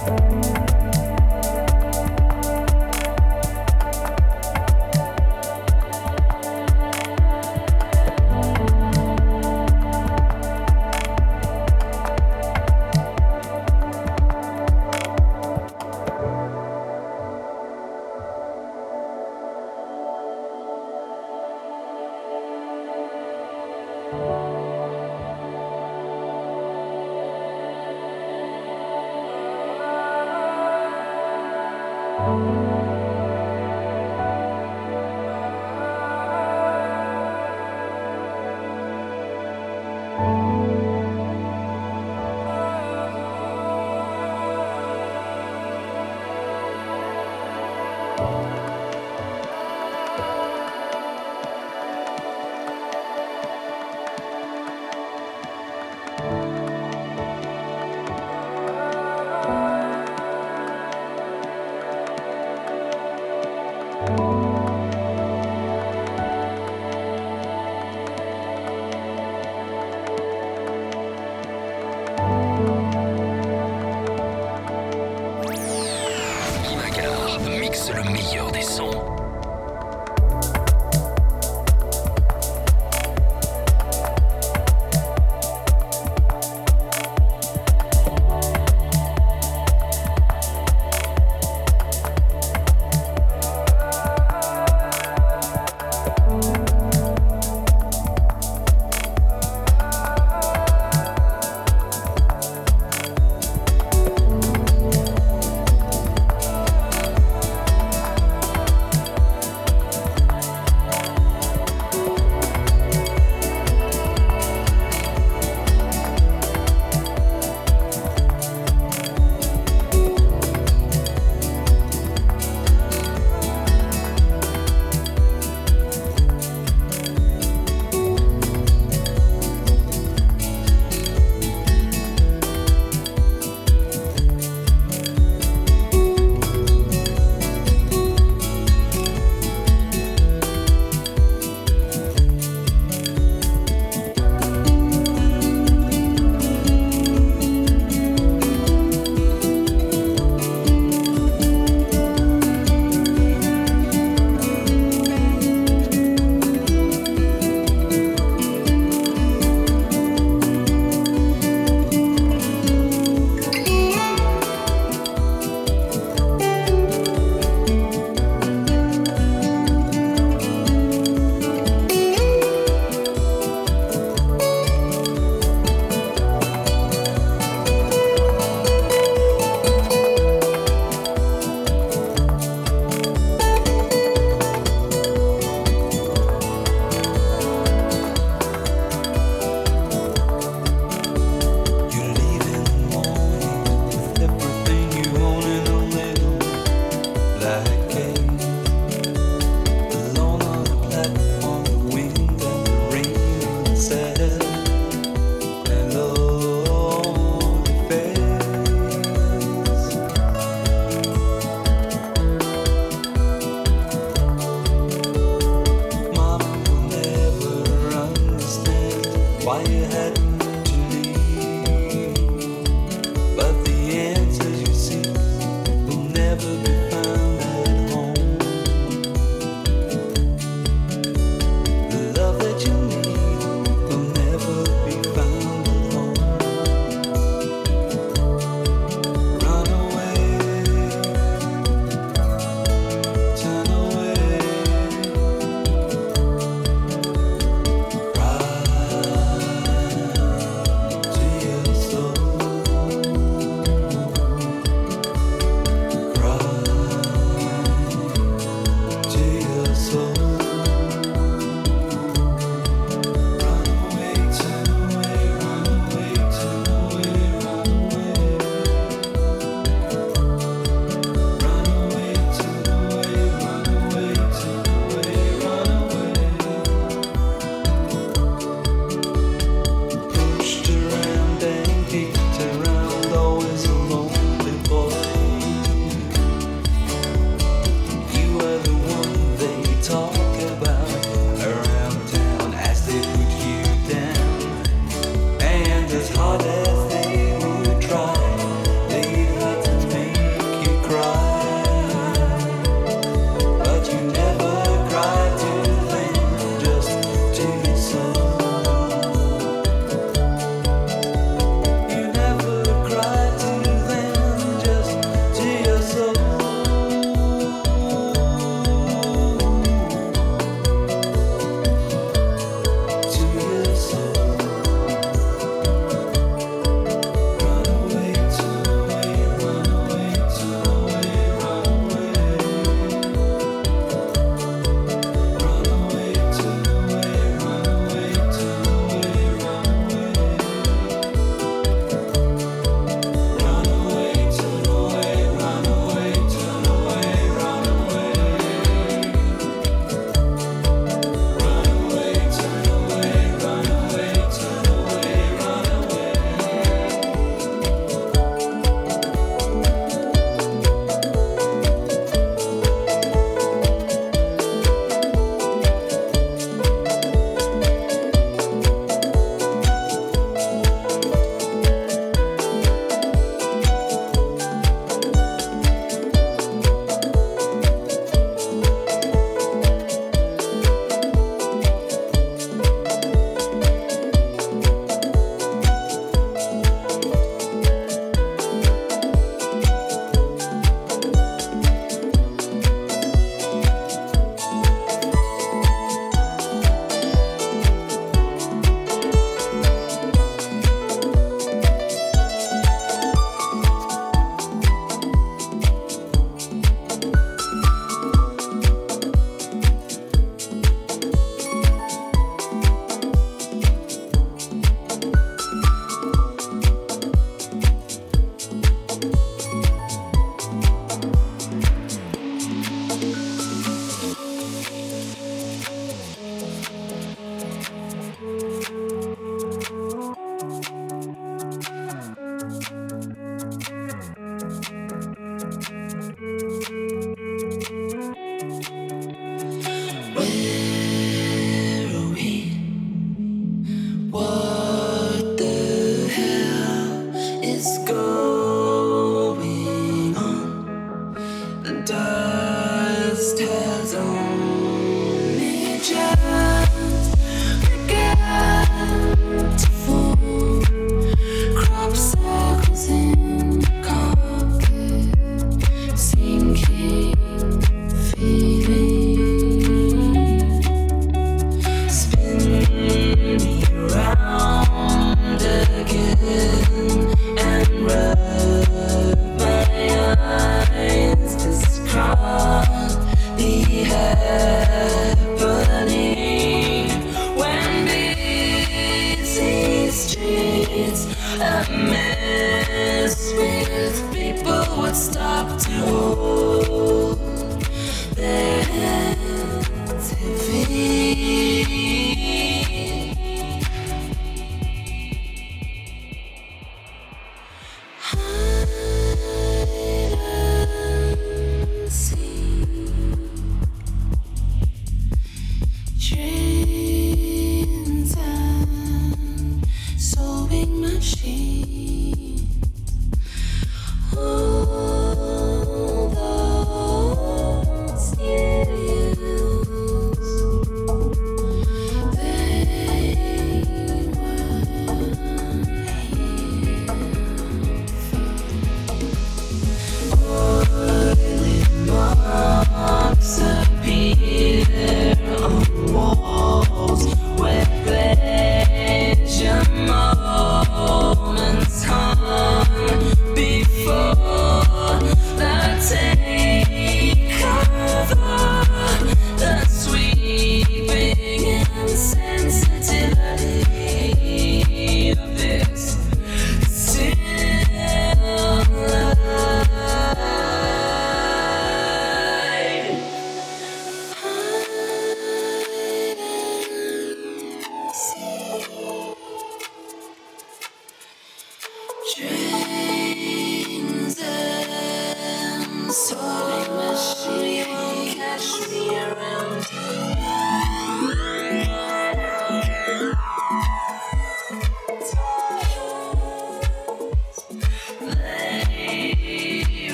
Música The dust has all.